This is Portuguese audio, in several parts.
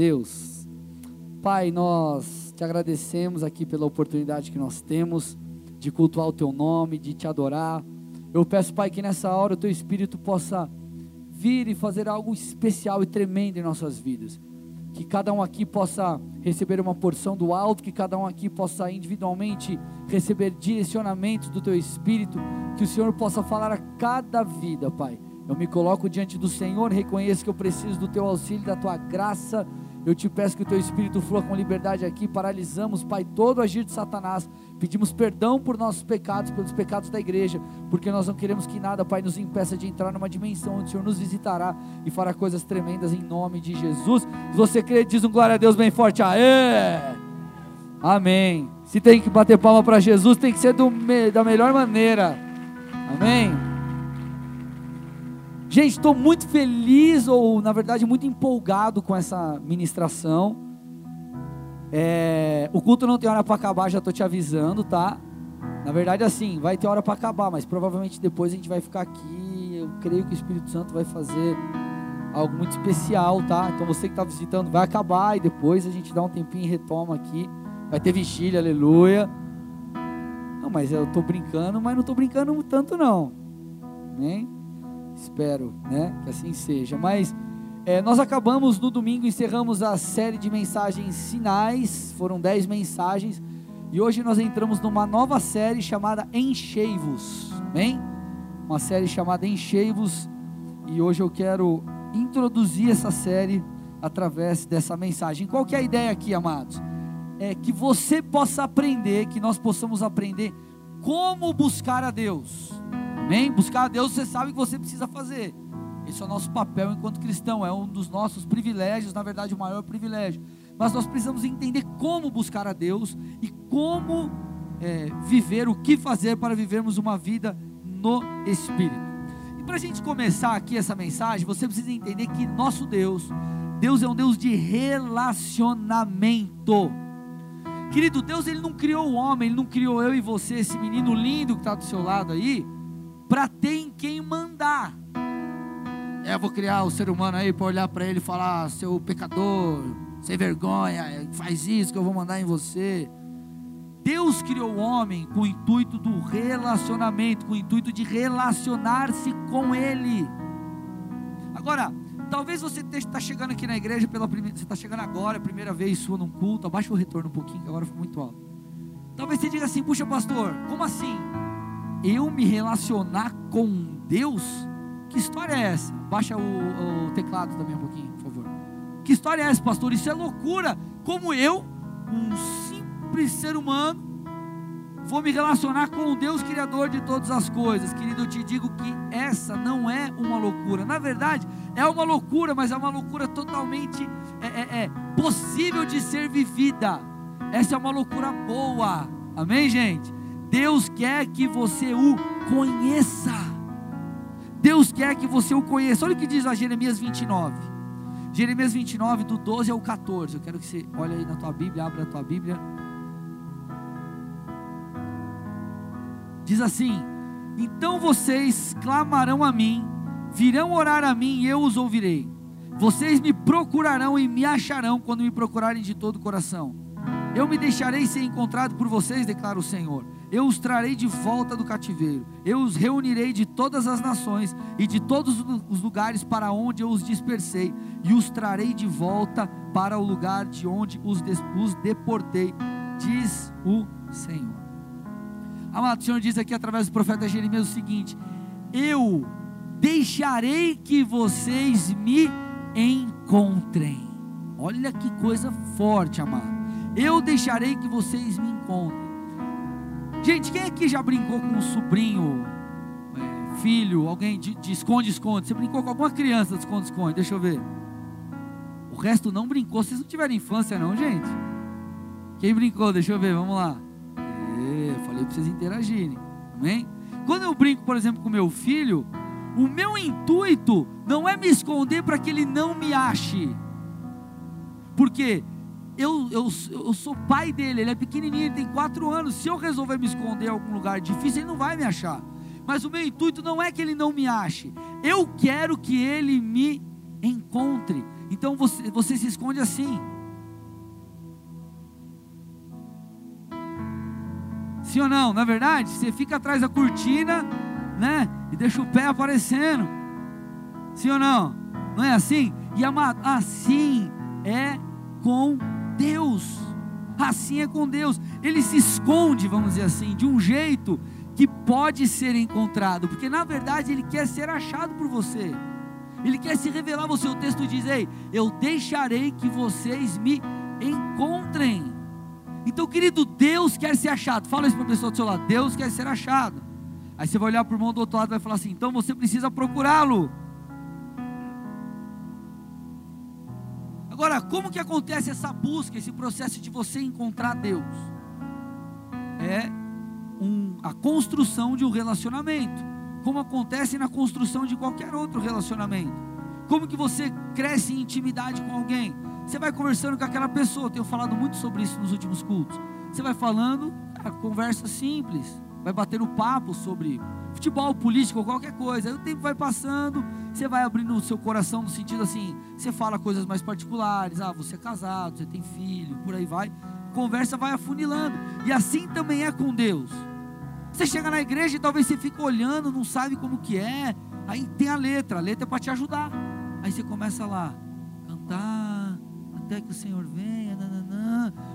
Deus. Pai, nós te agradecemos aqui pela oportunidade que nós temos de cultuar o teu nome, de te adorar. Eu peço, Pai, que nessa hora o teu espírito possa vir e fazer algo especial e tremendo em nossas vidas. Que cada um aqui possa receber uma porção do alto, que cada um aqui possa individualmente receber direcionamentos do teu espírito, que o Senhor possa falar a cada vida, Pai. Eu me coloco diante do Senhor, reconheço que eu preciso do teu auxílio, da tua graça eu te peço que o teu espírito flua com liberdade aqui. Paralisamos, Pai, todo o agir de Satanás. Pedimos perdão por nossos pecados, pelos pecados da igreja, porque nós não queremos que nada, Pai, nos impeça de entrar numa dimensão onde o Senhor nos visitará e fará coisas tremendas em nome de Jesus. Se você crê, diz um glória a Deus bem forte. Aê! Amém. Se tem que bater palma para Jesus, tem que ser do, da melhor maneira. Amém. Gente, estou muito feliz, ou na verdade muito empolgado com essa ministração. É, o culto não tem hora para acabar, já estou te avisando, tá? Na verdade, assim, vai ter hora para acabar, mas provavelmente depois a gente vai ficar aqui. Eu creio que o Espírito Santo vai fazer algo muito especial, tá? Então você que está visitando, vai acabar e depois a gente dá um tempinho e retoma aqui. Vai ter vigília, aleluia. Não, mas eu estou brincando, mas não estou brincando tanto não. Amém? Espero, né, que assim seja. Mas é, nós acabamos no domingo, encerramos a série de mensagens sinais, foram dez mensagens, e hoje nós entramos numa nova série chamada Enchei-vos, amém? Uma série chamada Enchei-vos, e hoje eu quero introduzir essa série através dessa mensagem. Qual que é a ideia aqui, amados? É que você possa aprender, que nós possamos aprender como buscar a Deus. Amém? Buscar a Deus, você sabe que você precisa fazer. Esse é o nosso papel enquanto cristão, é um dos nossos privilégios, na verdade, o maior privilégio. Mas nós precisamos entender como buscar a Deus e como é, viver, o que fazer para vivermos uma vida no Espírito. E para a gente começar aqui essa mensagem, você precisa entender que nosso Deus, Deus é um Deus de relacionamento. Querido, Deus ele não criou o homem, ele não criou eu e você, esse menino lindo que está do seu lado aí para ter em quem mandar. É, vou criar o ser humano aí para olhar para ele e falar: seu pecador, sem vergonha, faz isso que eu vou mandar em você. Deus criou o homem com o intuito do relacionamento, com o intuito de relacionar-se com Ele. Agora, talvez você está chegando aqui na igreja pela primeira, você está chegando agora, primeira vez sua num culto, abaixa o retorno um pouquinho, que agora foi muito alto. Talvez você diga assim, puxa pastor, como assim? Eu me relacionar com Deus? Que história é essa? Baixa o, o, teclado também um pouquinho, por favor. Que história é essa, pastor? Isso é loucura. Como eu, um simples ser humano, vou me relacionar com o Deus Criador de todas as coisas. Querido, eu te digo que essa não é uma loucura. Na verdade, é uma loucura, mas é uma loucura totalmente é, é, é possível de ser vivida. Essa é uma loucura boa. Amém, gente? Deus quer que você o conheça. Deus quer que você o conheça. Olha o que diz a Jeremias 29. Jeremias 29, do 12 ao 14. Eu quero que você olhe aí na tua Bíblia, abra a tua Bíblia. Diz assim: Então vocês clamarão a mim, virão orar a mim e eu os ouvirei. Vocês me procurarão e me acharão quando me procurarem de todo o coração. Eu me deixarei ser encontrado por vocês, declara o Senhor eu os trarei de volta do cativeiro, eu os reunirei de todas as nações e de todos os lugares para onde eu os dispersei, e os trarei de volta para o lugar de onde os, deportei, diz o Senhor. Amado, o Senhor diz aqui através do profeta Jeremias o seguinte: Eu deixarei que vocês me encontrem. Olha que coisa forte, amado. Eu deixarei que vocês me encontrem. Gente, quem aqui já brincou com um sobrinho, é, filho, alguém de esconde-esconde? Você brincou com alguma criança de esconde-esconde? Deixa eu ver. O resto não brincou. Vocês não tiveram infância, não, gente? Quem brincou? Deixa eu ver, vamos lá. É, falei para vocês interagirem. Amém? Quando eu brinco, por exemplo, com meu filho, o meu intuito não é me esconder para que ele não me ache. Porque eu, eu, eu sou pai dele, ele é pequenininho, ele tem quatro anos. Se eu resolver me esconder em algum lugar difícil, ele não vai me achar. Mas o meu intuito não é que ele não me ache, eu quero que ele me encontre, Então você, você se esconde assim. Sim ou não? Na é verdade, você fica atrás da cortina, né? E deixa o pé aparecendo. Sim ou não? Não é assim? E amado, assim é com Deus. Assim é com Deus. Ele se esconde, vamos dizer assim, de um jeito que pode ser encontrado, porque na verdade ele quer ser achado por você. Ele quer se revelar a você. O texto diz: Ei, eu deixarei que vocês me encontrem. Então, querido, Deus quer ser achado. Fala isso para a pessoa do seu lado: Deus quer ser achado. Aí você vai olhar para o irmão do outro lado e vai falar assim: então você precisa procurá-lo. Agora, como que acontece essa busca, esse processo de você encontrar Deus? É um, a construção de um relacionamento, como acontece na construção de qualquer outro relacionamento. Como que você cresce em intimidade com alguém? Você vai conversando com aquela pessoa, eu tenho falado muito sobre isso nos últimos cultos. Você vai falando, cara, conversa simples, vai bater o papo sobre futebol, política ou qualquer coisa. Aí o tempo vai passando, você vai abrindo o seu coração no sentido assim, você fala coisas mais particulares, ah, você é casado, você tem filho, por aí vai. Conversa vai afunilando. E assim também é com Deus. Você chega na igreja e talvez você fique olhando, não sabe como que é. Aí tem a letra, a letra é para te ajudar. Aí você começa lá, cantar até que o Senhor nananã.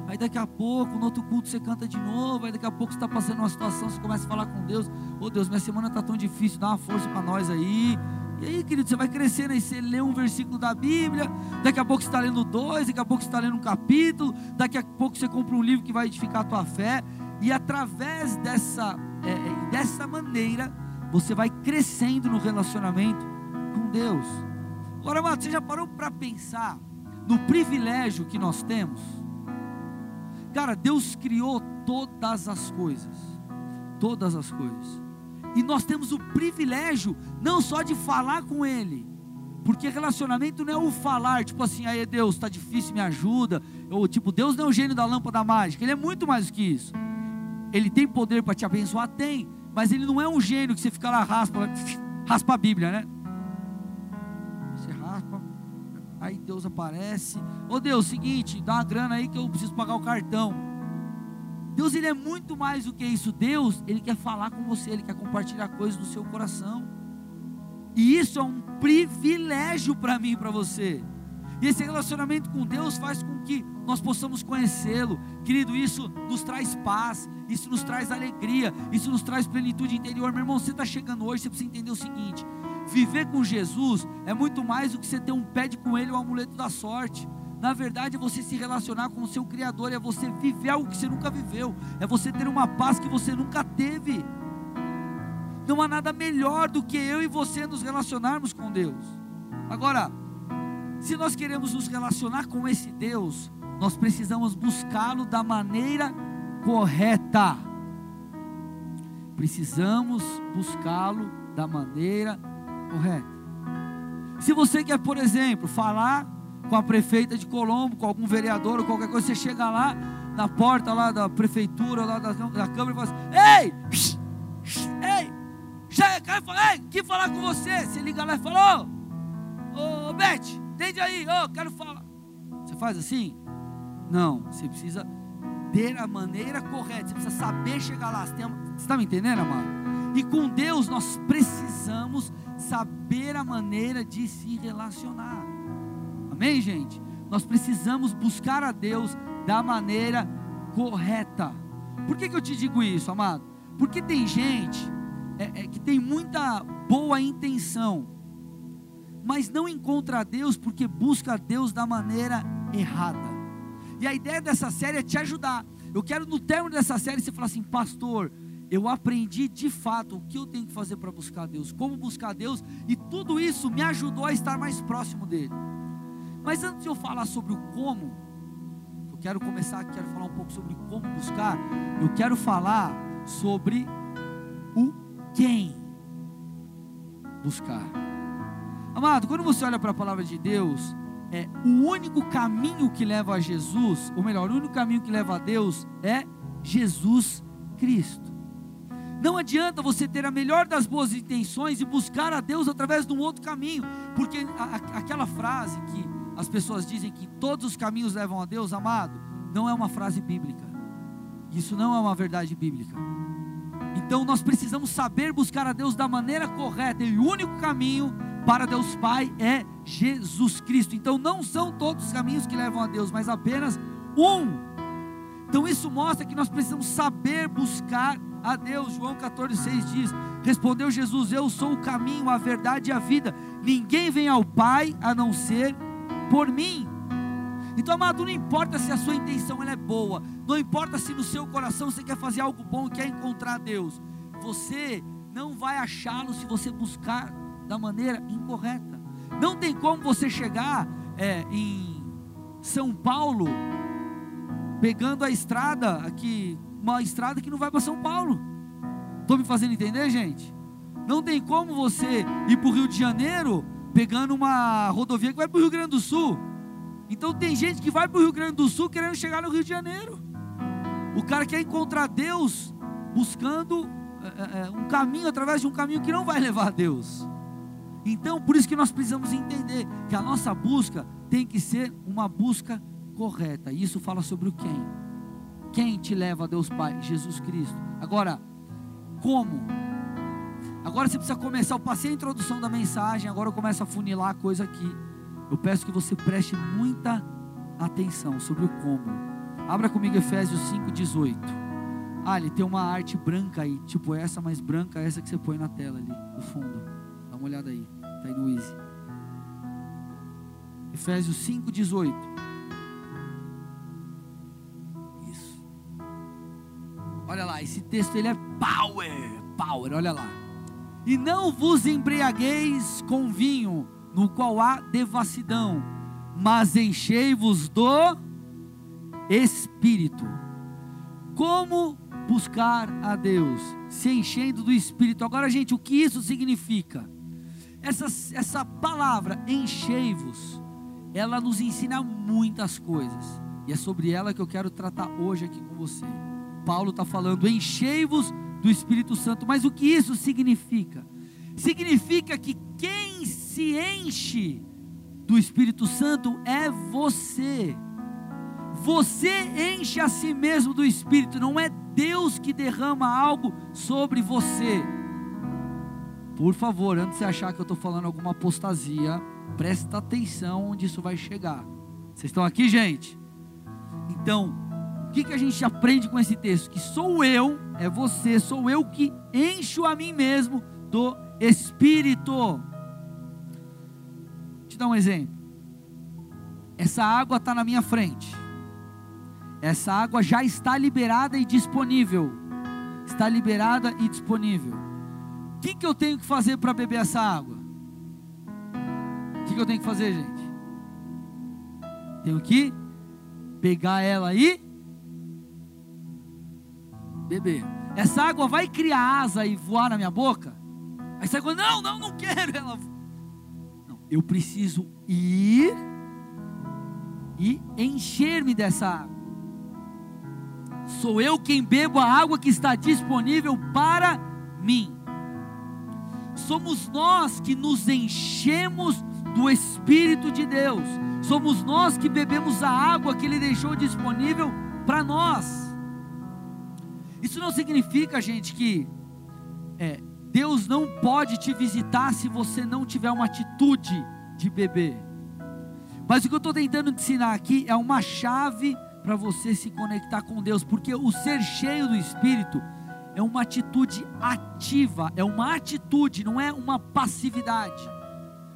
Aí daqui a pouco, no outro culto você canta de novo, aí daqui a pouco você está passando uma situação, você começa a falar com Deus, ô oh, Deus, minha semana está tão difícil, dá uma força para nós aí. E aí, querido, você vai crescendo aí, você lê um versículo da Bíblia, daqui a pouco você está lendo dois, daqui a pouco você está lendo um capítulo, daqui a pouco você compra um livro que vai edificar a tua fé, e através dessa, é, é dessa maneira, você vai crescendo no relacionamento com Deus. Agora, amado, você já parou para pensar no privilégio que nós temos. Cara, Deus criou todas as coisas, todas as coisas, e nós temos o privilégio não só de falar com Ele, porque relacionamento não é o falar, tipo assim, aí Deus, está difícil, me ajuda, ou tipo, Deus não é o gênio da lâmpada mágica, Ele é muito mais do que isso. Ele tem poder para te abençoar? Tem, mas Ele não é um gênio que você fica lá, raspa, raspa a Bíblia, né? Aí Deus aparece. Ô oh, Deus, seguinte, dá uma grana aí que eu preciso pagar o cartão. Deus ele é muito mais do que isso. Deus, ele quer falar com você, ele quer compartilhar coisas do seu coração. E isso é um privilégio para mim e para você. E esse relacionamento com Deus faz com que nós possamos conhecê-lo. Querido, isso nos traz paz, isso nos traz alegria, isso nos traz plenitude interior. Meu irmão, você está chegando hoje, você precisa entender o seguinte: Viver com Jesus é muito mais do que você ter um pé de coelho ou um amuleto da sorte. Na verdade, é você se relacionar com o seu Criador, é você viver algo que você nunca viveu, é você ter uma paz que você nunca teve. Não há nada melhor do que eu e você nos relacionarmos com Deus. Agora, se nós queremos nos relacionar com esse Deus, nós precisamos buscá-lo da maneira correta. Precisamos buscá-lo da maneira correta correto. Se você quer, por exemplo, falar com a prefeita de Colombo, com algum vereador ou qualquer coisa, você chega lá na porta lá da prefeitura, lá da, da Câmara e fala assim, ei, ei, já quero falar, ei, que falar com você? Você liga lá e fala, ô, ô, ô Beth, entende aí, ô, quero falar. Você faz assim? Não, você precisa ter a maneira correta, você precisa saber chegar lá. Você está me entendendo, amado? E com Deus nós precisamos saber a maneira de se relacionar. Amém, gente? Nós precisamos buscar a Deus da maneira correta. Por que, que eu te digo isso, amado? Porque tem gente é, é, que tem muita boa intenção, mas não encontra a Deus porque busca a Deus da maneira errada. E a ideia dessa série é te ajudar. Eu quero no término dessa série você falar assim, pastor, eu aprendi de fato o que eu tenho que fazer para buscar Deus, como buscar Deus, e tudo isso me ajudou a estar mais próximo dele. Mas antes de eu falar sobre o como, eu quero começar, quero falar um pouco sobre como buscar, eu quero falar sobre o quem buscar. Amado, quando você olha para a palavra de Deus, é o único caminho que leva a Jesus, ou melhor, o único caminho que leva a Deus é Jesus Cristo. Não adianta você ter a melhor das boas intenções e buscar a Deus através de um outro caminho, porque a, aquela frase que as pessoas dizem que todos os caminhos levam a Deus, amado, não é uma frase bíblica. Isso não é uma verdade bíblica. Então nós precisamos saber buscar a Deus da maneira correta, e o único caminho para Deus Pai é Jesus Cristo. Então não são todos os caminhos que levam a Deus, mas apenas um. Então isso mostra que nós precisamos saber buscar a Deus. João 14,6 diz: Respondeu Jesus: Eu sou o caminho, a verdade e a vida. Ninguém vem ao Pai a não ser por mim. Então, amado, não importa se a sua intenção é boa, não importa se no seu coração você quer fazer algo bom, quer encontrar Deus, você não vai achá-lo se você buscar da maneira incorreta. Não tem como você chegar é, em São Paulo pegando a estrada aqui, uma estrada que não vai para São Paulo. Estou me fazendo entender, gente? Não tem como você ir para o Rio de Janeiro pegando uma rodovia que vai para o Rio Grande do Sul. Então tem gente que vai para o Rio Grande do Sul querendo chegar no Rio de Janeiro. O cara quer encontrar Deus buscando é, é, um caminho através de um caminho que não vai levar a Deus. Então, por isso que nós precisamos entender que a nossa busca tem que ser uma busca correta. E isso fala sobre o quem? Quem te leva a Deus Pai? Jesus Cristo. Agora, como? Agora você precisa começar. Eu passei a introdução da mensagem, agora eu começo a funilar a coisa aqui. Eu peço que você preste muita atenção sobre o como. Abra comigo Efésios 5,18. Ah, ele tem uma arte branca aí, tipo essa, mais branca, essa que você põe na tela ali, no fundo. Dá uma olhada aí, tá aí no Easy. Efésios 5,18. Esse texto ele é power, power, olha lá. E não vos embriagueis com vinho no qual há devassidão, mas enchei-vos do Espírito. Como buscar a Deus? Se enchendo do Espírito. Agora, gente, o que isso significa? Essa, essa palavra, enchei-vos, ela nos ensina muitas coisas. E é sobre ela que eu quero tratar hoje aqui com você. Paulo está falando, enchei-vos do Espírito Santo. Mas o que isso significa? Significa que quem se enche do Espírito Santo é você. Você enche a si mesmo do Espírito, não é Deus que derrama algo sobre você. Por favor, antes de você achar que eu estou falando alguma apostasia, presta atenção onde isso vai chegar. Vocês estão aqui, gente? Então, que, que a gente aprende com esse texto? Que sou eu, é você, sou eu que encho a mim mesmo do Espírito te dar um exemplo. Essa água está na minha frente. Essa água já está liberada e disponível. Está liberada e disponível. O que, que eu tenho que fazer para beber essa água? O que, que eu tenho que fazer, gente? Tenho que pegar ela e beber. Essa água vai criar asa e voar na minha boca? Aí você água, não, não, não quero. Ela eu preciso ir e encher-me dessa água. Sou eu quem bebo a água que está disponível para mim. Somos nós que nos enchemos do Espírito de Deus. Somos nós que bebemos a água que Ele deixou disponível para nós. Isso não significa, gente, que é, Deus não pode te visitar se você não tiver uma atitude de beber. Mas o que eu estou tentando ensinar aqui é uma chave para você se conectar com Deus, porque o ser cheio do Espírito é uma atitude ativa, é uma atitude, não é uma passividade.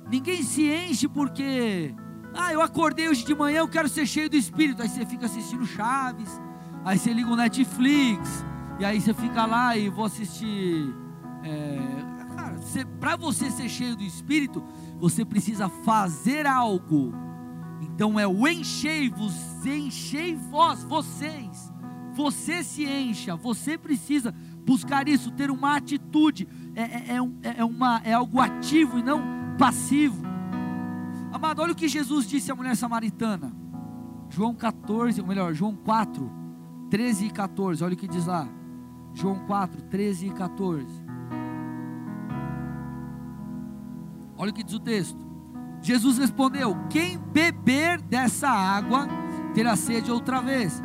Ninguém se enche porque, ah, eu acordei hoje de manhã, eu quero ser cheio do Espírito. Aí você fica assistindo Chaves, aí você liga o Netflix, e aí você fica lá e vou assistir é, para você ser cheio do Espírito, você precisa fazer algo. Então é o enchei-vos, enchei vós, vocês. Você se encha, você precisa buscar isso, ter uma atitude, é, é, é, é, uma, é algo ativo e não passivo. Amado, olha o que Jesus disse à mulher samaritana. João 14, ou melhor, João 4, 13 e 14. Olha o que diz lá. João 4, 13 e 14. Olha o que diz o texto. Jesus respondeu: Quem beber dessa água terá sede outra vez.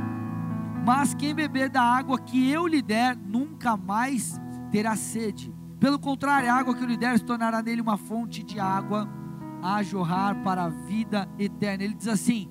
Mas quem beber da água que eu lhe der, nunca mais terá sede. Pelo contrário, a água que eu lhe der se tornará nele uma fonte de água a jorrar para a vida eterna. Ele diz assim: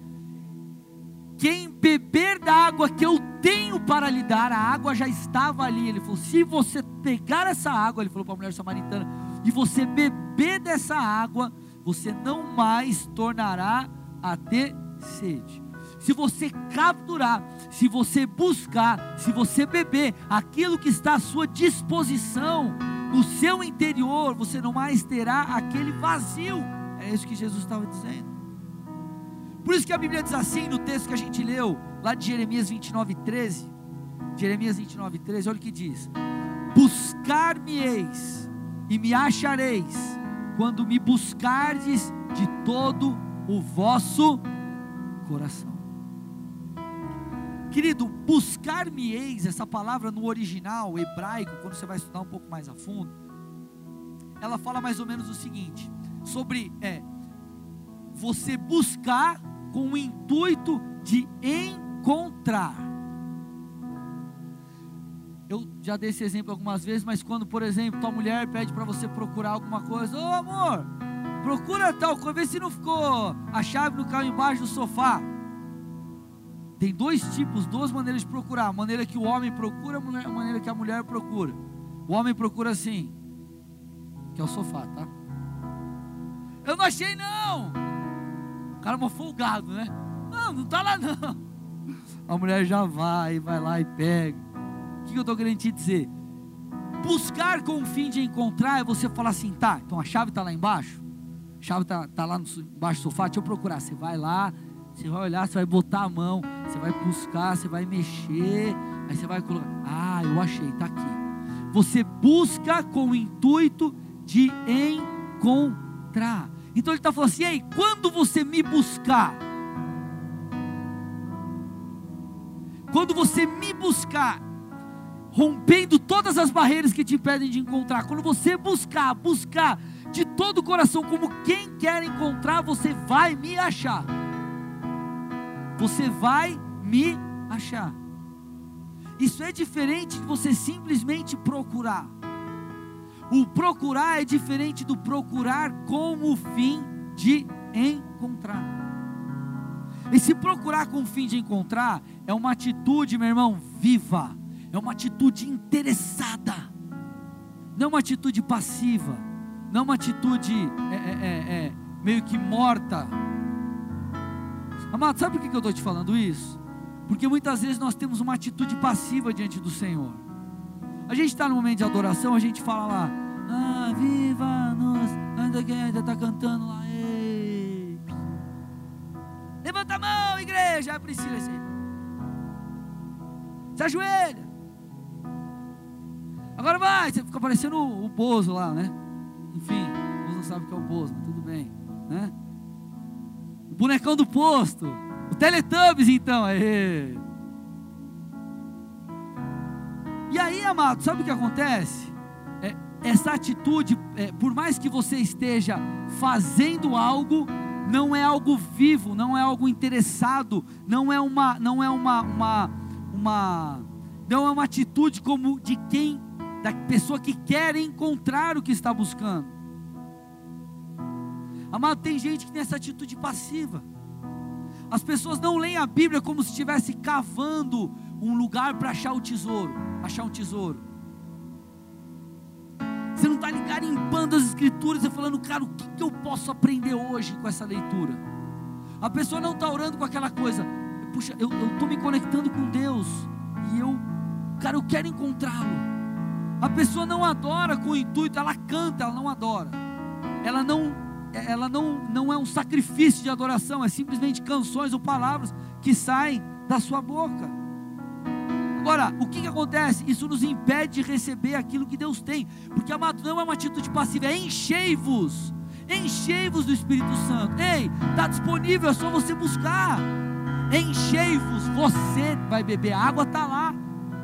Quem beber da água que eu tenho para lhe dar, a água já estava ali. Ele falou: Se você pegar essa água, ele falou para a mulher samaritana, e você beber dessa água, você não mais tornará a ter sede se você capturar, se você buscar, se você beber aquilo que está à sua disposição, no seu interior, você não mais terá aquele vazio. É isso que Jesus estava dizendo. Por isso que a Bíblia diz assim no texto que a gente leu, lá de Jeremias 29, 13. Jeremias 29, 13, olha o que diz: Buscar-me-eis e me achareis, quando me buscardes de todo o vosso coração. Querido, buscar-me-eis, essa palavra no original hebraico, quando você vai estudar um pouco mais a fundo, ela fala mais ou menos o seguinte: sobre é, você buscar com o intuito de encontrar. Eu já dei esse exemplo algumas vezes, mas quando, por exemplo, tua mulher pede para você procurar alguma coisa, ô oh, amor, procura tal coisa, vê se não ficou a chave no carro embaixo do sofá. Tem dois tipos, duas maneiras de procurar: a maneira que o homem procura, a maneira que a mulher procura. O homem procura assim, que é o sofá, tá? Eu não achei não. Cara uma folgado, né? Não, não tá lá não. A mulher já vai, vai lá e pega. O que eu estou querendo te dizer? Buscar com o fim de encontrar é você falar assim, tá, então a chave está lá embaixo, a chave está tá lá embaixo do sofá, deixa eu procurar. Você vai lá, você vai olhar, você vai botar a mão, você vai buscar, você vai mexer, aí você vai colocar. Ah, eu achei, está aqui. Você busca com o intuito de encontrar. Então ele está falando assim: ei, quando você me buscar, quando você me buscar, rompendo todas as barreiras que te impedem de encontrar, quando você buscar, buscar de todo o coração, como quem quer encontrar, você vai me achar você vai me achar. Isso é diferente de você simplesmente procurar. O procurar é diferente do procurar com o fim de encontrar. Esse procurar com o fim de encontrar é uma atitude, meu irmão, viva, é uma atitude interessada, não é uma atitude passiva, não é uma atitude é, é, é, é meio que morta, Amado, sabe por que eu estou te falando isso? Porque muitas vezes nós temos uma atitude passiva diante do Senhor. A gente está no momento de adoração, a gente fala lá, ah, viva-nos, ainda quem ainda está cantando lá, ei. Levanta a mão, igreja, é Priscila, assim. Se ajoelha. Agora vai, você fica parecendo o, o Bozo lá, né? Enfim, o Bozo não sabe o que é o Bozo, mas tudo bem, né? O bonecão do posto. O Teletubbies, então. Aê. E aí, amado, sabe o que acontece? Essa atitude, é, por mais que você esteja fazendo algo, não é algo vivo, não é algo interessado, não é uma, não é uma, uma, uma, não é uma atitude como de quem, da pessoa que quer encontrar o que está buscando. Amado, tem gente que tem essa atitude passiva. As pessoas não leem a Bíblia como se estivesse cavando um lugar para achar o tesouro, achar um tesouro. Você não está garimpando as escrituras e falando, cara, o que, que eu posso aprender hoje com essa leitura? A pessoa não está orando com aquela coisa, puxa, eu estou me conectando com Deus e eu, cara, eu quero encontrá-lo. A pessoa não adora com o intuito, ela canta, ela não adora. Ela não ela não, não é um sacrifício de adoração, é simplesmente canções ou palavras que saem da sua boca. Agora, o que, que acontece? Isso nos impede de receber aquilo que Deus tem, porque amado, não é uma atitude passiva, é enchei-vos, enchei-vos do Espírito Santo. Ei, está disponível, é só você buscar. Enchei-vos, você vai beber, a água está lá.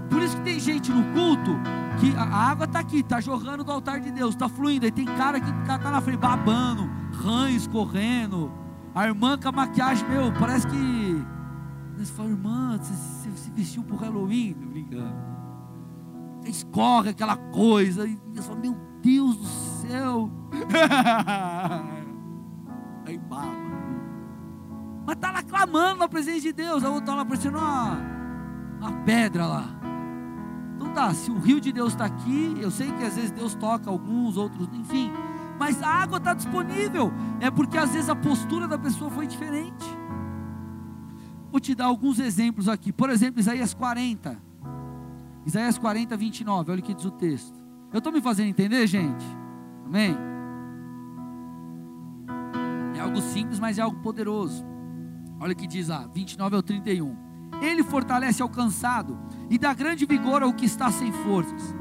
Por isso que tem gente no culto que a água está aqui, está jorrando do altar de Deus, está fluindo. Aí tem cara que está na frente babando, rãs correndo, a irmã com a maquiagem, meu, parece que. Você fala, irmã, você, vestiu pro Halloween? Tô brincando. Escorre aquela coisa, e eu falo, meu Deus do céu. Aí baba. Mas tá lá clamando na presença de Deus, a outra tá lá parecendo uma, uma pedra lá. Então tá, se o rio de Deus está aqui, eu sei que às vezes Deus toca alguns, outros, enfim mas a água está disponível. É porque às vezes a postura da pessoa foi diferente. Vou te dar alguns exemplos aqui. Por exemplo, Isaías 40. Isaías 40, 29. Olha o que diz o texto. Eu estou me fazendo entender, gente? Amém? É algo simples, mas é algo poderoso. Olha o que diz lá, 29 ao 31. Ele fortalece ao cansado e dá grande vigor ao que está sem forças.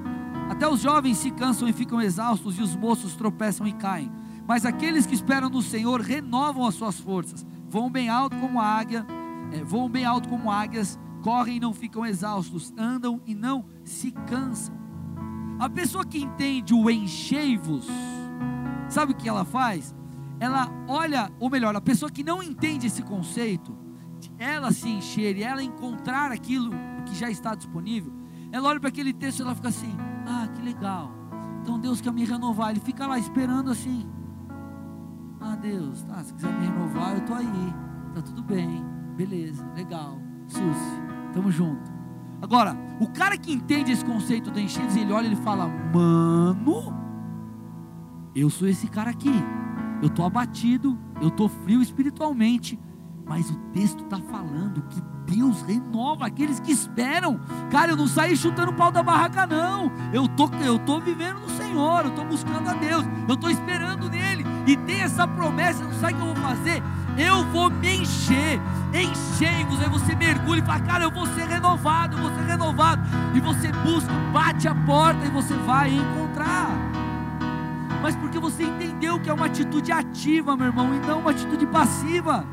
Até os jovens se cansam e ficam exaustos, e os moços tropeçam e caem. Mas aqueles que esperam no Senhor renovam as suas forças, vão bem alto como águia, é, voam bem alto como águias, correm e não ficam exaustos, andam e não se cansam. A pessoa que entende o enchei-vos, sabe o que ela faz? Ela olha, ou melhor, a pessoa que não entende esse conceito, ela se encher e ela encontrar aquilo que já está disponível, ela olha para aquele texto e ela fica assim: ah, que legal. Então Deus quer me renovar. Ele fica lá esperando assim. Ah, Deus, tá, se quiser me renovar, eu tô aí. Tá tudo bem. Beleza, legal. Susi, tamo junto. Agora, o cara que entende esse conceito do enchentes, ele olha e ele fala: Mano, eu sou esse cara aqui. Eu tô abatido, eu tô frio espiritualmente, mas o texto está falando que Deus renova aqueles que esperam. Cara, eu não saí chutando o pau da barraca, não. Eu tô, eu tô vivendo no Senhor, eu tô buscando a Deus, eu tô esperando nele. E tem essa promessa, não sabe o que eu vou fazer? Eu vou me encher, enchei-vos. Aí você mergulha e fala, cara, eu vou ser renovado, eu vou ser renovado. E você busca, bate a porta e você vai encontrar. Mas porque você entendeu que é uma atitude ativa, meu irmão, e não uma atitude passiva.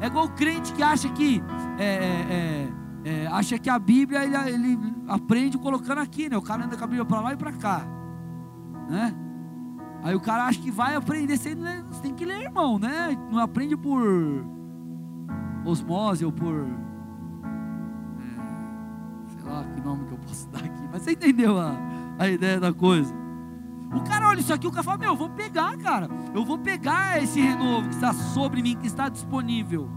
É igual o crente que acha que é, é, é, é, acha que a Bíblia ele, ele, aprende colocando aqui, né? O cara anda com a Bíblia para lá e para cá, né? Aí o cara acha que vai aprender, você, tem que ler, irmão, né? Não aprende por osmose ou por é, sei lá que nome que eu posso dar aqui, mas você entendeu a, a ideia da coisa? O cara olha isso aqui, o cara fala: Meu, eu vou pegar, cara. Eu vou pegar esse renovo que está sobre mim, que está disponível.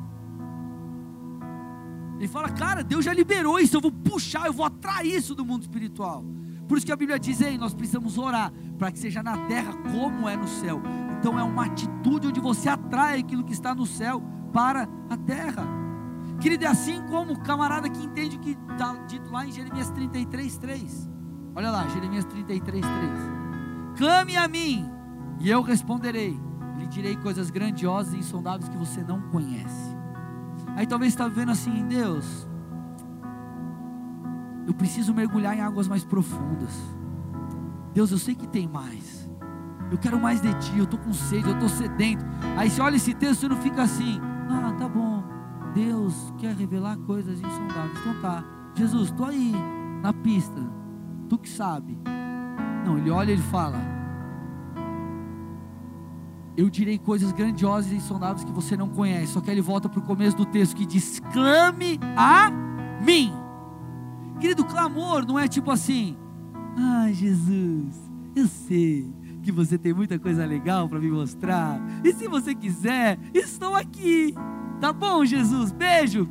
Ele fala: Cara, Deus já liberou isso. Eu vou puxar, eu vou atrair isso do mundo espiritual. Por isso que a Bíblia diz: Ei, nós precisamos orar para que seja na terra como é no céu. Então é uma atitude onde você atrai aquilo que está no céu para a terra. Querido, é assim como o camarada que entende o que está dito lá em Jeremias 33, 3. Olha lá, Jeremias 33, 3. Clame a mim, e eu responderei. Lhe direi coisas grandiosas e insondáveis que você não conhece. Aí talvez está vendo assim, Deus, eu preciso mergulhar em águas mais profundas. Deus, eu sei que tem mais. Eu quero mais de ti, eu estou com sede, eu estou sedento. Aí você olha esse texto e não fica assim, ah, tá bom. Deus quer revelar coisas insondáveis. Então tá, Jesus, estou aí, na pista. Tu que sabe. Não, ele olha e ele fala: Eu direi coisas grandiosas e insondáveis que você não conhece. Só que ele volta para o começo do texto que diz: Clame a mim. Querido, clamor não é tipo assim: Ai, Jesus, eu sei que você tem muita coisa legal para me mostrar. E se você quiser, estou aqui. Tá bom, Jesus? Beijo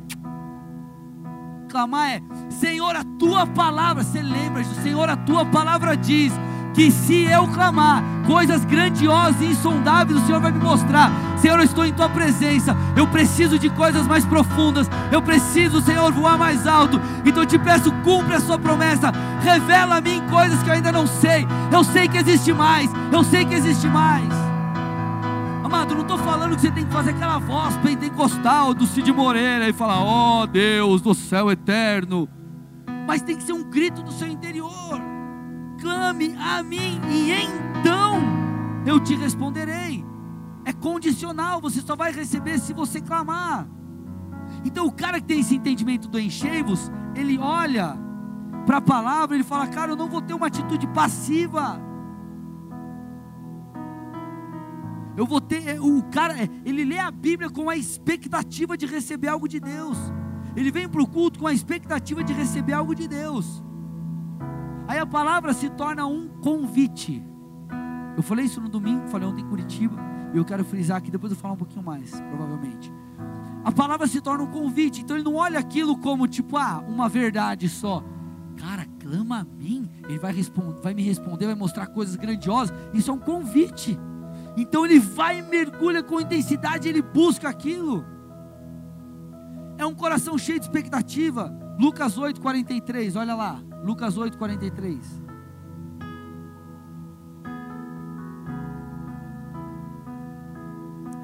clamar é: Senhor, a tua palavra, você lembra, Senhor, a tua palavra diz que se eu clamar, coisas grandiosas e insondáveis o Senhor vai me mostrar. Senhor, eu estou em tua presença. Eu preciso de coisas mais profundas. Eu preciso, Senhor, voar mais alto. Então eu te peço, cumpre a sua promessa. Revela a mim coisas que eu ainda não sei. Eu sei que existe mais. Eu sei que existe mais. Amado, não estou falando que você tem que fazer aquela voz pentecostal do Cid Moreira e falar, ó oh, Deus do céu eterno. Mas tem que ser um grito do seu interior. Clame a mim e então eu te responderei. É condicional, você só vai receber se você clamar. Então o cara que tem esse entendimento do enchei-vos, ele olha para a palavra, ele fala, cara, eu não vou ter uma atitude passiva. Eu vou ter. É, o cara, é, ele lê a Bíblia com a expectativa de receber algo de Deus. Ele vem para o culto com a expectativa de receber algo de Deus. Aí a palavra se torna um convite. Eu falei isso no domingo, falei ontem em Curitiba, e eu quero frisar aqui, depois eu falar um pouquinho mais, provavelmente. A palavra se torna um convite, então ele não olha aquilo como tipo, ah, uma verdade só. Cara, clama a mim, ele vai, vai me responder, vai mostrar coisas grandiosas. Isso é um convite. Então ele vai e mergulha com intensidade, ele busca aquilo. É um coração cheio de expectativa. Lucas 8:43, olha lá. Lucas 8:43.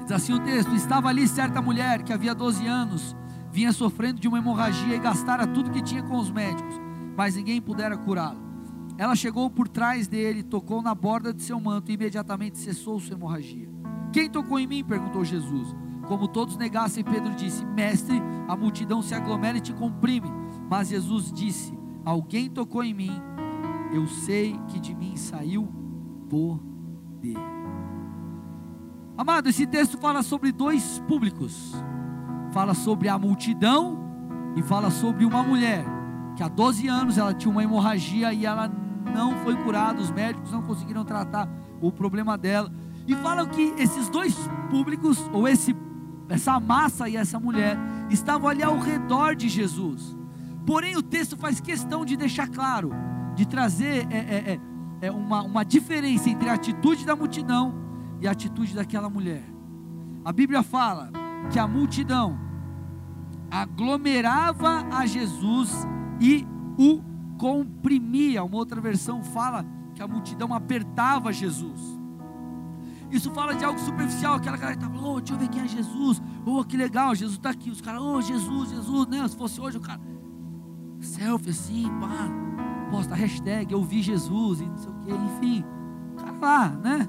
Diz assim o texto: Estava ali certa mulher que havia 12 anos, vinha sofrendo de uma hemorragia e gastara tudo que tinha com os médicos, mas ninguém pudera curá-la. Ela chegou por trás dele, tocou na borda de seu manto e imediatamente cessou sua hemorragia. Quem tocou em mim? perguntou Jesus. Como todos negassem, Pedro disse: Mestre, a multidão se aglomera e te comprime. Mas Jesus disse: Alguém tocou em mim, eu sei que de mim saiu poder. Amado, esse texto fala sobre dois públicos: fala sobre a multidão e fala sobre uma mulher que há 12 anos ela tinha uma hemorragia e ela não foi curada, os médicos não conseguiram tratar o problema dela. E falam que esses dois públicos, ou esse, essa massa e essa mulher, estavam ali ao redor de Jesus. Porém, o texto faz questão de deixar claro, de trazer é, é, é, é uma, uma diferença entre a atitude da multidão e a atitude daquela mulher. A Bíblia fala que a multidão aglomerava a Jesus e o comprimia. Uma outra versão fala que a multidão apertava Jesus. Isso fala de algo superficial, aquela galera que estava, oh, deixa eu ver quem é Jesus, oh, que legal, Jesus está aqui, os caras, oh, Jesus, Jesus, né? Se fosse hoje o cara, selfie assim, pá, posta hashtag, eu vi Jesus, e não sei o que, enfim, o cara lá, né?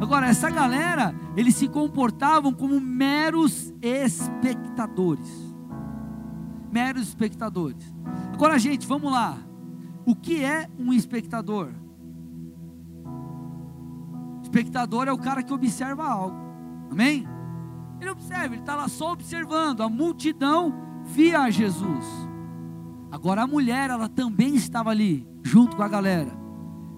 Agora, essa galera, eles se comportavam como meros espectadores. Meros espectadores. Agora, gente, vamos lá. O que é um espectador? Espectador é o cara que observa algo. Amém? Ele observa, ele está lá só observando. A multidão via Jesus. Agora a mulher, ela também estava ali, junto com a galera.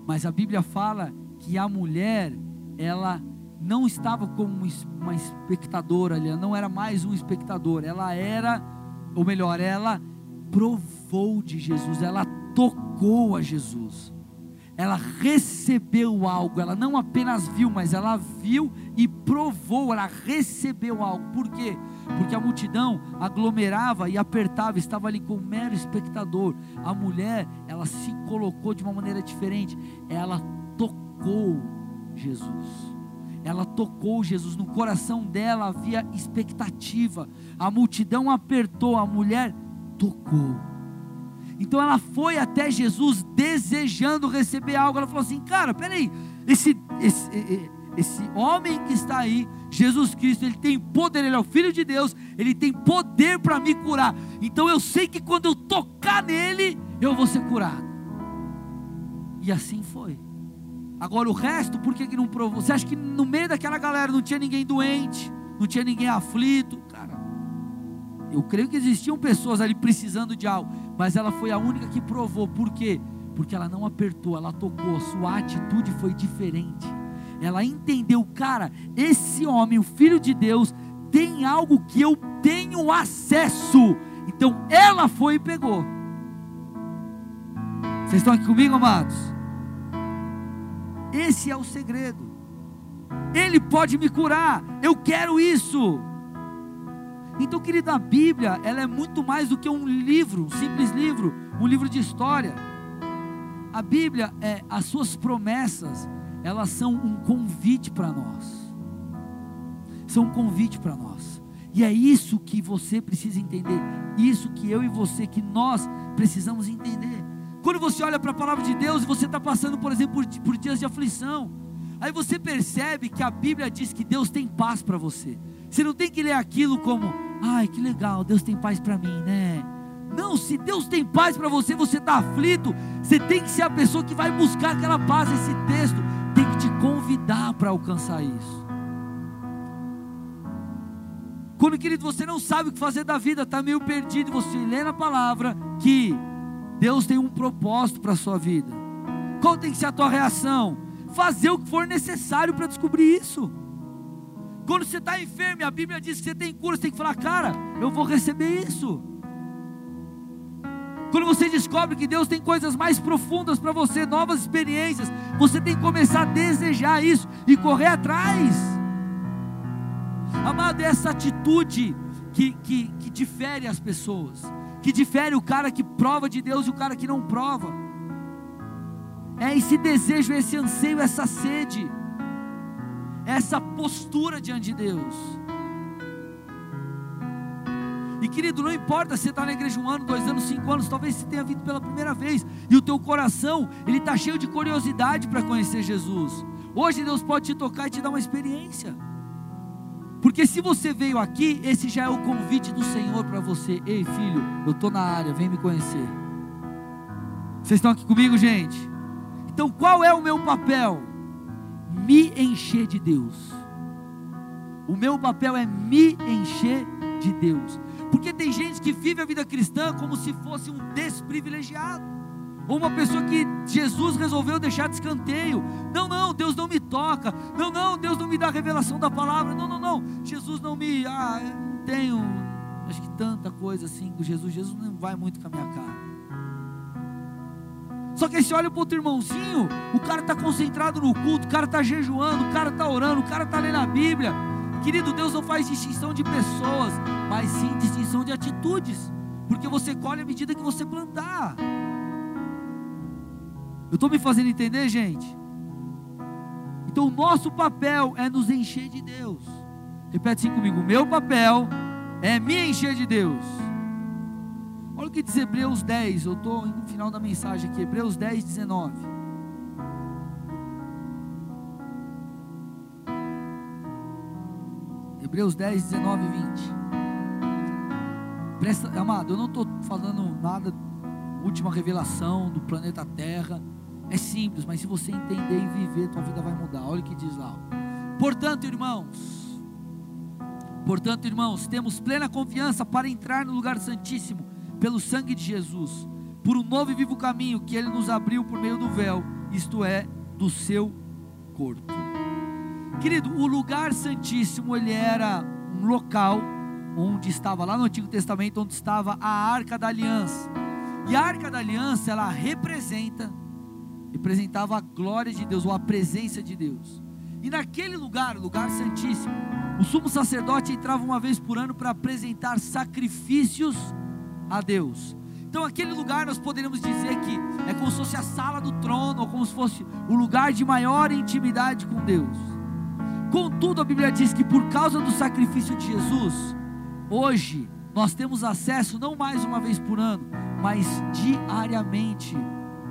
Mas a Bíblia fala que a mulher, ela não estava como uma espectadora ali, ela não era mais um espectador, ela era, ou melhor, ela provou de Jesus, ela tocou a Jesus. Ela recebeu algo, ela não apenas viu, mas ela viu e provou, ela recebeu algo. Por quê? Porque a multidão aglomerava e apertava, estava ali como mero espectador. A mulher, ela se colocou de uma maneira diferente, ela tocou Jesus. Ela tocou Jesus, no coração dela havia expectativa. A multidão apertou, a mulher tocou. Então ela foi até Jesus desejando receber algo. Ela falou assim: Cara, peraí, esse, esse, esse homem que está aí, Jesus Cristo, ele tem poder, ele é o Filho de Deus, ele tem poder para me curar. Então eu sei que quando eu tocar nele, eu vou ser curado. E assim foi. Agora o resto, por que, que não provou? Você acha que no meio daquela galera não tinha ninguém doente, não tinha ninguém aflito? Cara, eu creio que existiam pessoas ali precisando de algo, mas ela foi a única que provou. Por quê? Porque ela não apertou, ela tocou, sua atitude foi diferente. Ela entendeu, cara, esse homem, o filho de Deus, tem algo que eu tenho acesso. Então ela foi e pegou. Vocês estão aqui comigo, amados? Esse é o segredo. Ele pode me curar. Eu quero isso. Então, querido, a Bíblia, ela é muito mais do que um livro, um simples livro, um livro de história. A Bíblia, é, as suas promessas, elas são um convite para nós. São um convite para nós. E é isso que você precisa entender. Isso que eu e você, que nós precisamos entender. Quando você olha para a palavra de Deus e você está passando, por exemplo, por, por dias de aflição, aí você percebe que a Bíblia diz que Deus tem paz para você. Você não tem que ler aquilo como, ai que legal, Deus tem paz para mim, né? Não, se Deus tem paz para você, você está aflito, você tem que ser a pessoa que vai buscar aquela paz. Esse texto tem que te convidar para alcançar isso. Quando, querido, você não sabe o que fazer da vida, está meio perdido, você lê na palavra que Deus tem um propósito para a sua vida. Qual tem que ser a tua reação? Fazer o que for necessário para descobrir isso. Quando você está enfermo, a Bíblia diz que você tem cura, você tem que falar, cara, eu vou receber isso. Quando você descobre que Deus tem coisas mais profundas para você, novas experiências, você tem que começar a desejar isso e correr atrás. Amado, é essa atitude que, que, que difere as pessoas, que difere o cara que prova de Deus e o cara que não prova. É esse desejo, esse anseio, essa sede, essa postura diante de Deus. E querido, não importa se você está na igreja um ano, dois anos, cinco anos, talvez você tenha vindo pela primeira vez e o teu coração ele está cheio de curiosidade para conhecer Jesus. Hoje Deus pode te tocar e te dar uma experiência. Porque se você veio aqui, esse já é o convite do Senhor para você. Ei, filho, eu estou na área, vem me conhecer. Vocês estão aqui comigo, gente? Então, qual é o meu papel? Me encher de Deus. O meu papel é me encher de Deus. Porque tem gente que vive a vida cristã como se fosse um desprivilegiado. Ou uma pessoa que Jesus resolveu deixar de escanteio. Não, não, Deus não me toca. Não, não, Deus não me dá a revelação da palavra. Não, não, não. Jesus não me. Ah, eu não tenho. Acho que tanta coisa assim com Jesus. Jesus não vai muito com a minha cara. Só que aí você olha para outro irmãozinho, o cara está concentrado no culto, o cara está jejuando, o cara está orando, o cara está lendo a Bíblia. Querido, Deus não faz distinção de pessoas, mas sim distinção de atitudes, porque você colhe à medida que você plantar. Eu estou me fazendo entender, gente? Então, o nosso papel é nos encher de Deus. Repete assim comigo: meu papel é me encher de Deus. Olha o que diz Hebreus 10, eu estou no final da mensagem aqui, Hebreus 10, 19. Hebreus 10, 19 e 20. Presta, amado, eu não estou falando nada, última revelação do planeta Terra. É simples, mas se você entender e viver, tua vida vai mudar. Olha o que diz lá. Portanto, irmãos, portanto, irmãos, temos plena confiança para entrar no lugar santíssimo pelo sangue de Jesus, por um novo e vivo caminho que ele nos abriu por meio do véu, isto é, do seu corpo. Querido, o lugar santíssimo ele era um local onde estava lá no Antigo Testamento onde estava a Arca da Aliança. E a Arca da Aliança ela representa representava a glória de Deus ou a presença de Deus. E naquele lugar, lugar santíssimo, o sumo sacerdote entrava uma vez por ano para apresentar sacrifícios a Deus. Então, aquele lugar nós poderíamos dizer que é como se fosse a sala do trono, ou como se fosse o lugar de maior intimidade com Deus. Contudo, a Bíblia diz que por causa do sacrifício de Jesus, hoje nós temos acesso não mais uma vez por ano, mas diariamente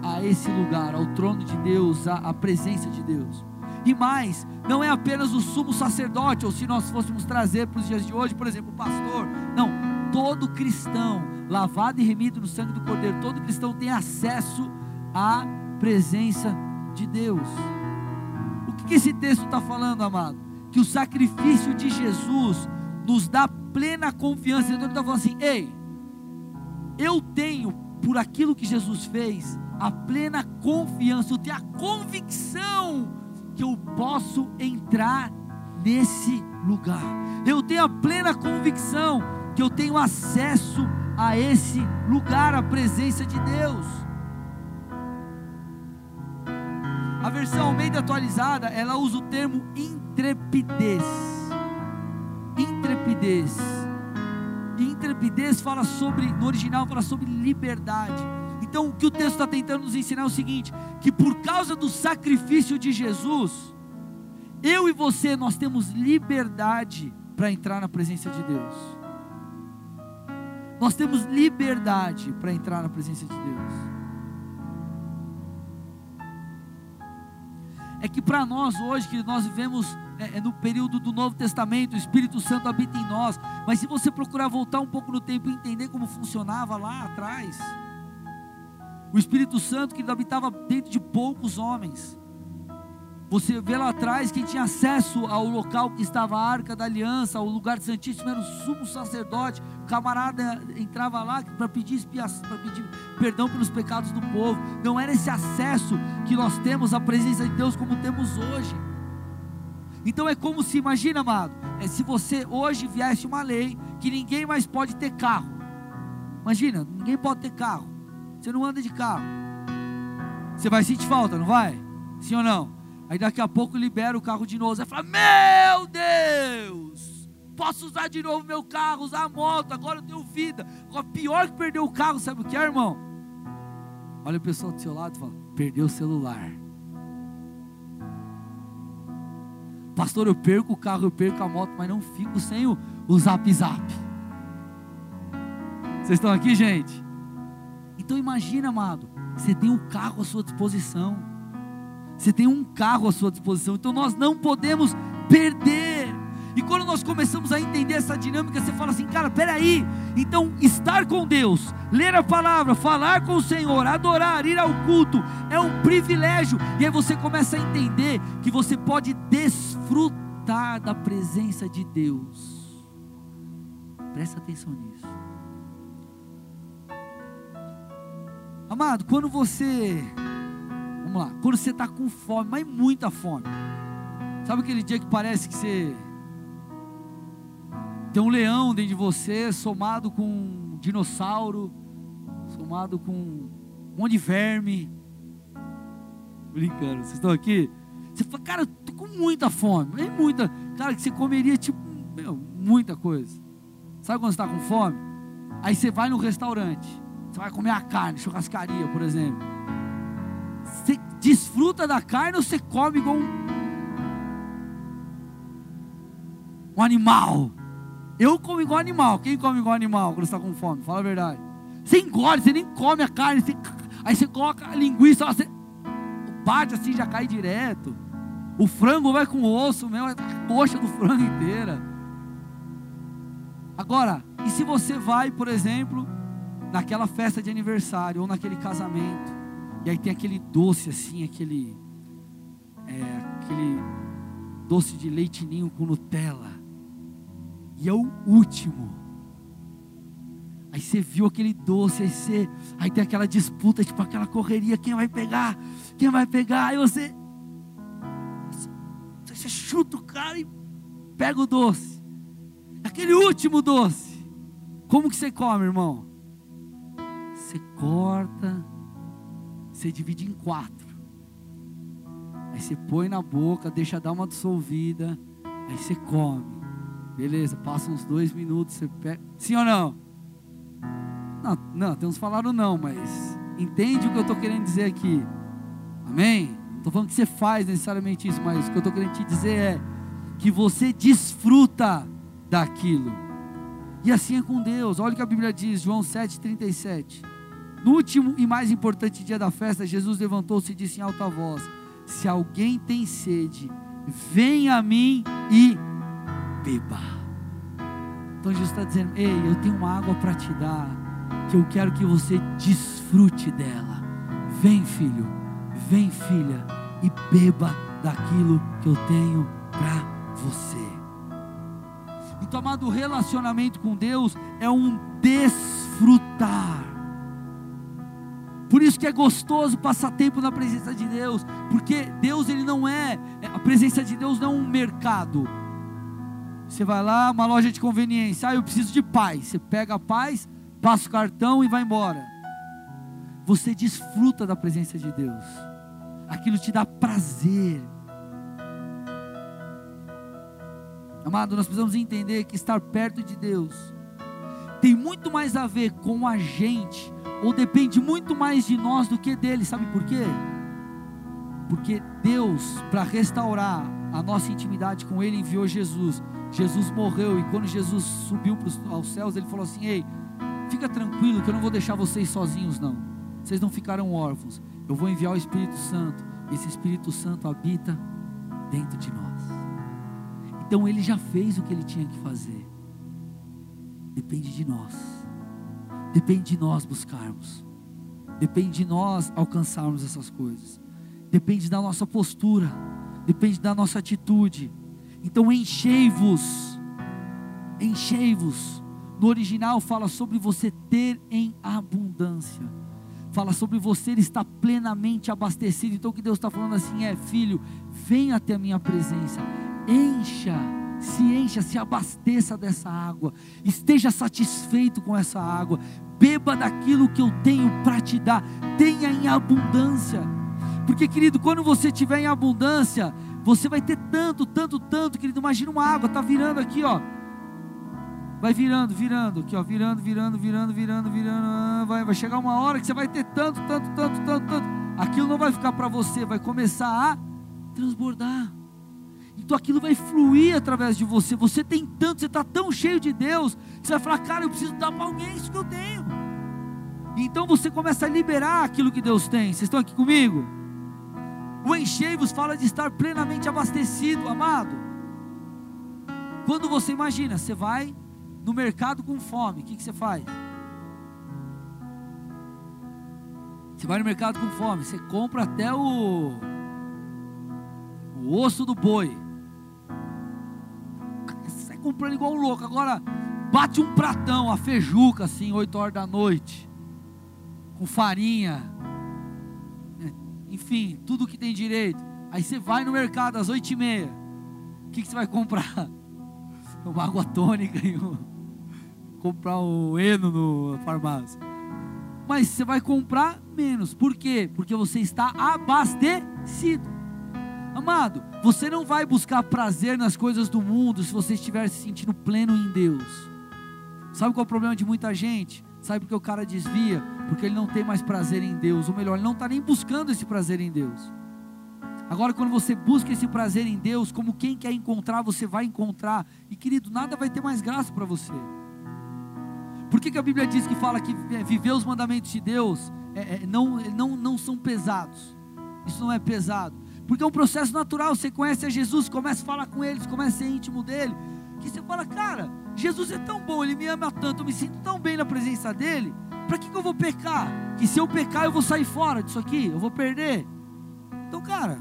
a esse lugar, ao trono de Deus, à, à presença de Deus. E mais, não é apenas o sumo sacerdote, ou se nós fôssemos trazer para os dias de hoje, por exemplo, o pastor. Não, todo cristão, lavado e remido no sangue do Cordeiro, todo cristão tem acesso à presença de Deus que esse texto está falando, amado? Que o sacrifício de Jesus nos dá plena confiança. Então ele está falando assim: ei, eu tenho, por aquilo que Jesus fez, a plena confiança, eu tenho a convicção que eu posso entrar nesse lugar. Eu tenho a plena convicção que eu tenho acesso a esse lugar, a presença de Deus. A versão Almeida atualizada, ela usa o termo intrepidez. Intrepidez. Intrepidez fala sobre, no original fala sobre liberdade. Então o que o texto está tentando nos ensinar é o seguinte: que por causa do sacrifício de Jesus, eu e você nós temos liberdade para entrar na presença de Deus. Nós temos liberdade para entrar na presença de Deus. é que para nós hoje, que nós vivemos é, é, no período do Novo Testamento, o Espírito Santo habita em nós, mas se você procurar voltar um pouco no tempo e entender como funcionava lá atrás, o Espírito Santo que habitava dentro de poucos homens, Você vê lá atrás quem tinha acesso ao local que estava a arca da aliança, ao lugar santíssimo, era o sumo sacerdote. O camarada entrava lá para pedir expiação, para pedir perdão pelos pecados do povo. Não era esse acesso que nós temos à presença de Deus como temos hoje. Então é como se, imagina, amado, é se você hoje viesse uma lei que ninguém mais pode ter carro. Imagina, ninguém pode ter carro. Você não anda de carro. Você vai sentir falta, não vai? Sim ou não? Aí daqui a pouco libera o carro de novo. Você fala: Meu Deus, posso usar de novo meu carro, usar a moto, agora eu tenho vida. Agora, pior que perder o carro, sabe o que é, irmão? Olha o pessoal do seu lado e fala: Perdeu o celular. Pastor, eu perco o carro, eu perco a moto, mas não fico sem o, o zap zap. Vocês estão aqui, gente? Então imagina, amado, você tem um carro à sua disposição. Você tem um carro à sua disposição, então nós não podemos perder. E quando nós começamos a entender essa dinâmica, você fala assim, cara, peraí. Então, estar com Deus, ler a palavra, falar com o Senhor, adorar, ir ao culto, é um privilégio. E aí você começa a entender que você pode desfrutar da presença de Deus. Presta atenção nisso. Amado, quando você Vamos lá. Quando você está com fome, mas muita fome. Sabe aquele dia que parece que você tem um leão dentro de você, somado com um dinossauro, somado com um monte de verme. Brincando, vocês estão aqui? Você fala, cara, eu tô com muita fome. É muita. Cara, que você comeria tipo, meu, muita coisa. Sabe quando você está com fome? Aí você vai no restaurante. Você vai comer a carne, churrascaria, por exemplo. Você desfruta da carne ou você come igual um, um animal? Eu como igual animal. Quem come igual animal quando está com fome? Fala a verdade. Você engole, você nem come a carne. Você, aí você coloca a linguiça, você bate assim, já cai direto. O frango vai com osso mesmo, a coxa do frango inteira. Agora, e se você vai, por exemplo, naquela festa de aniversário ou naquele casamento, e aí tem aquele doce assim, aquele é, aquele doce de leitinho com Nutella. E é o último. Aí você viu aquele doce, aí você, aí tem aquela disputa, tipo aquela correria, quem vai pegar? Quem vai pegar? Aí você você chuta o cara e pega o doce. Aquele último doce. Como que você come, irmão? Você corta, você divide em quatro. Aí você põe na boca, deixa dar uma dissolvida, aí você come. Beleza, passa uns dois minutos, você pega. Sim ou não? Não, não, tem uns falaram não, mas entende o que eu estou querendo dizer aqui. Amém? Não estou falando que você faz necessariamente isso, mas o que eu estou querendo te dizer é que você desfruta daquilo. E assim é com Deus. Olha o que a Bíblia diz, João 7,37. No último e mais importante dia da festa, Jesus levantou-se e disse em alta voz: Se alguém tem sede, venha a mim e beba. Então Jesus está dizendo: Ei, eu tenho uma água para te dar, que eu quero que você desfrute dela. Vem, filho, vem, filha, e beba daquilo que eu tenho para você. Então, amado, o relacionamento com Deus é um desfrutar. Que é gostoso passar tempo na presença de Deus, porque Deus ele não é, a presença de Deus não é um mercado. Você vai lá, uma loja de conveniência, ah, eu preciso de paz. Você pega a paz, passa o cartão e vai embora. Você desfruta da presença de Deus. Aquilo te dá prazer. Amado, nós precisamos entender que estar perto de Deus tem muito mais a ver com a gente ou depende muito mais de nós do que dele, sabe por quê? Porque Deus, para restaurar a nossa intimidade com Ele, enviou Jesus. Jesus morreu e quando Jesus subiu aos céus, Ele falou assim: Ei, fica tranquilo que eu não vou deixar vocês sozinhos, não. Vocês não ficarão órfãos. Eu vou enviar o Espírito Santo. Esse Espírito Santo habita dentro de nós. Então Ele já fez o que Ele tinha que fazer. Depende de nós. Depende de nós buscarmos. Depende de nós alcançarmos essas coisas. Depende da nossa postura. depende da nossa atitude. Então enchei-vos, enchei-vos. No original fala sobre você ter em abundância. Fala sobre você estar plenamente abastecido. Então o que Deus está falando assim é, filho, venha até a minha presença, encha, se encha, se abasteça dessa água, esteja satisfeito com essa água, beba daquilo que eu tenho para te dar, tenha em abundância. Porque, querido, quando você tiver em abundância, você vai ter tanto, tanto, tanto, querido. Imagina uma água, está virando aqui, ó. Vai virando, virando, aqui, ó, virando, virando, virando, virando, virando. Ah, vai, vai chegar uma hora que você vai ter tanto, tanto, tanto, tanto, tanto. Aquilo não vai ficar para você, vai começar a transbordar. Então aquilo vai fluir através de você. Você tem tanto, você está tão cheio de Deus, que você vai falar, cara, eu preciso dar para alguém isso que eu tenho. Então você começa a liberar aquilo que Deus tem. Vocês estão aqui comigo? O enchei-vos fala de estar plenamente abastecido, amado. Quando você imagina, você vai no mercado com fome, o que, que você faz? Você vai no mercado com fome, você compra até o, o osso do boi. Comprando igual um louco. Agora, bate um pratão, a feijuca assim, 8 horas da noite, com farinha, enfim, tudo que tem direito. Aí você vai no mercado às oito e meia. O que, que você vai comprar? Uma água tônica e um, comprar um eno na farmácia. Mas você vai comprar menos. Por quê? Porque você está abastecido. Amado, você não vai buscar prazer nas coisas do mundo se você estiver se sentindo pleno em Deus. Sabe qual é o problema de muita gente? Sabe por que o cara desvia? Porque ele não tem mais prazer em Deus. Ou melhor, ele não está nem buscando esse prazer em Deus. Agora, quando você busca esse prazer em Deus, como quem quer encontrar, você vai encontrar. E querido, nada vai ter mais graça para você. Por que, que a Bíblia diz que fala que viver os mandamentos de Deus é, é, não, não, não são pesados? Isso não é pesado. Porque é um processo natural. Você conhece a Jesus, começa a falar com eles, começa a ser íntimo dele. Que você fala, cara, Jesus é tão bom, Ele me ama tanto, eu me sinto tão bem na presença dEle. Para que, que eu vou pecar? Que se eu pecar eu vou sair fora disso aqui, eu vou perder. Então, cara,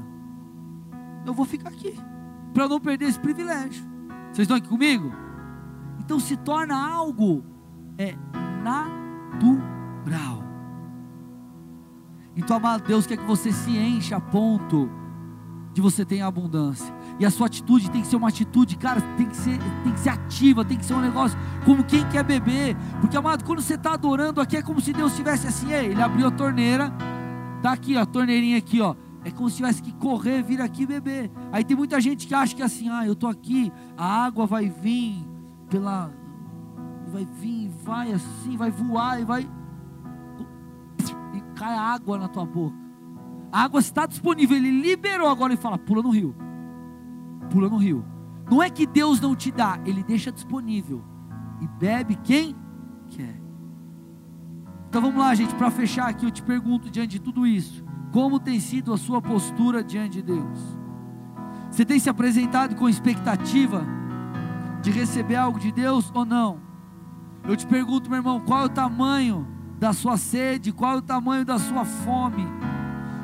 eu vou ficar aqui para não perder esse privilégio. Vocês estão aqui comigo? Então se torna algo é natural. Então, amado Deus, quer que você se encha a ponto de você ter abundância. E a sua atitude tem que ser uma atitude, cara, tem que ser, tem que ser ativa, tem que ser um negócio como quem quer beber. Porque, amado, quando você está adorando aqui, é como se Deus tivesse assim, ei, ele abriu a torneira, tá aqui, ó, a torneirinha aqui, ó. É como se tivesse que correr, vir aqui beber. Aí tem muita gente que acha que é assim, ah, eu tô aqui, a água vai vir pela. Vai vir, vai assim, vai voar e vai. E cai água na tua boca. A água está disponível, ele liberou agora e fala: pula no rio pula no rio. Não é que Deus não te dá, Ele deixa disponível. E bebe quem quer. Então vamos lá, gente, para fechar aqui, eu te pergunto diante de tudo isso: como tem sido a sua postura diante de Deus? Você tem se apresentado com expectativa de receber algo de Deus ou não? Eu te pergunto, meu irmão, qual é o tamanho da sua sede, qual é o tamanho da sua fome?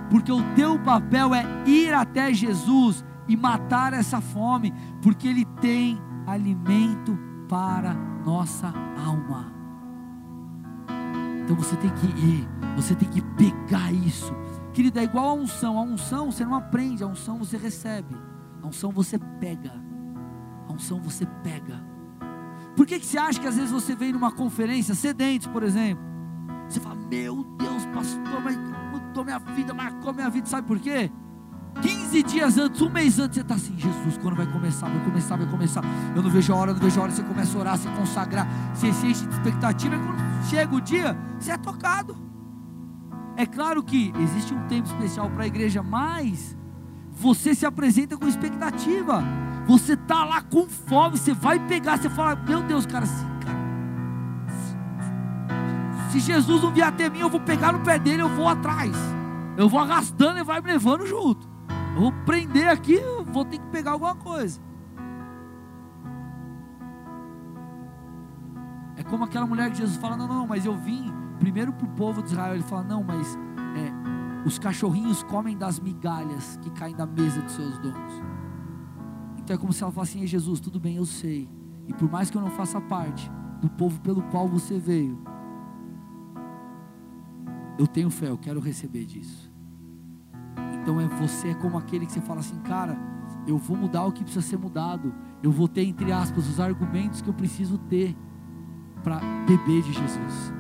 Porque o teu papel é ir até Jesus e matar essa fome, porque Ele tem alimento para nossa alma. Então você tem que ir, você tem que pegar isso. Querida, é igual a unção. A unção você não aprende, a unção você recebe. A unção você pega. A unção você pega. Por que, que você acha que às vezes você vem numa conferência, sedentes, por exemplo? Você fala, meu Deus, pastor, mas mudou minha vida, marcou minha vida, sabe por quê? 15 dias antes, um mês antes, você está assim, Jesus, quando vai começar, vai começar, vai começar. Eu não vejo a hora, não vejo a hora, você começa a orar, se consagrar, você se enche de expectativa, quando chega o dia, você é tocado. É claro que existe um tempo especial para a igreja, mas você se apresenta com expectativa. Você está lá com fome, você vai pegar, você fala, meu Deus, cara, se Jesus não vier até mim, eu vou pegar no pé dele, eu vou atrás. Eu vou arrastando e vai me levando junto. Eu vou prender aqui, vou ter que pegar alguma coisa. É como aquela mulher que Jesus fala: Não, não, mas eu vim primeiro para o povo de Israel. Ele fala: Não, mas é, Os cachorrinhos comem das migalhas que caem da mesa dos seus donos. Então é como se ela falasse assim: Jesus, tudo bem, eu sei. E por mais que eu não faça parte do povo pelo qual você veio, eu tenho fé, eu quero receber disso. Então é você é como aquele que você fala assim, cara, eu vou mudar o que precisa ser mudado. Eu vou ter entre aspas os argumentos que eu preciso ter para beber de Jesus.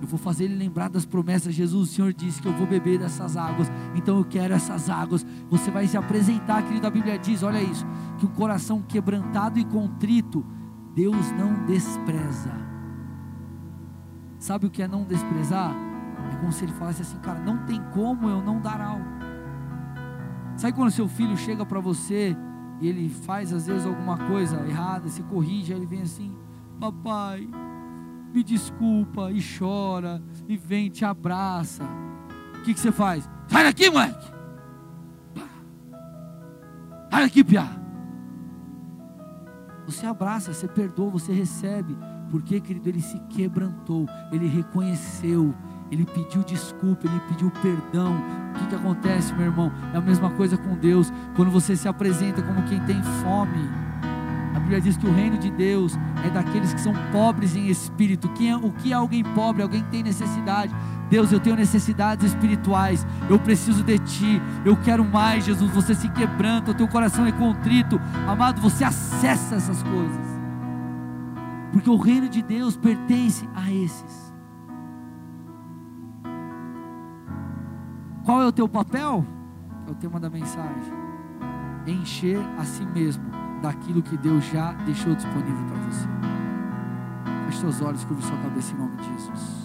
Eu vou fazer ele lembrar das promessas. Jesus, o Senhor disse que eu vou beber dessas águas, então eu quero essas águas. Você vai se apresentar, querido. A Bíblia diz: olha isso, que o coração quebrantado e contrito, Deus não despreza. Sabe o que é não desprezar? É como se ele falasse assim, cara, não tem como eu não dar algo. Sabe quando seu filho chega para você e ele faz às vezes alguma coisa errada, se corrige, aí ele vem assim, papai, me desculpa, e chora, e vem, te abraça. O que, que você faz? Sai daqui, moleque! Sai daqui, piá! Você abraça, você perdoa, você recebe. Porque, querido, ele se quebrantou, ele reconheceu, ele pediu desculpa, ele pediu perdão. O que, que acontece, meu irmão? É a mesma coisa com Deus. Quando você se apresenta como quem tem fome, a Bíblia diz que o reino de Deus é daqueles que são pobres em espírito. Quem é, o que é alguém pobre? Alguém que tem necessidade. Deus, eu tenho necessidades espirituais. Eu preciso de Ti. Eu quero mais, Jesus. Você se quebranta, o teu coração é contrito. Amado, você acessa essas coisas. Porque o reino de Deus pertence a esses. Qual é o teu papel? É o tema da mensagem. Encher a si mesmo daquilo que Deus já deixou disponível para você. Feche seus olhos, curva sua cabeça em nome de Jesus.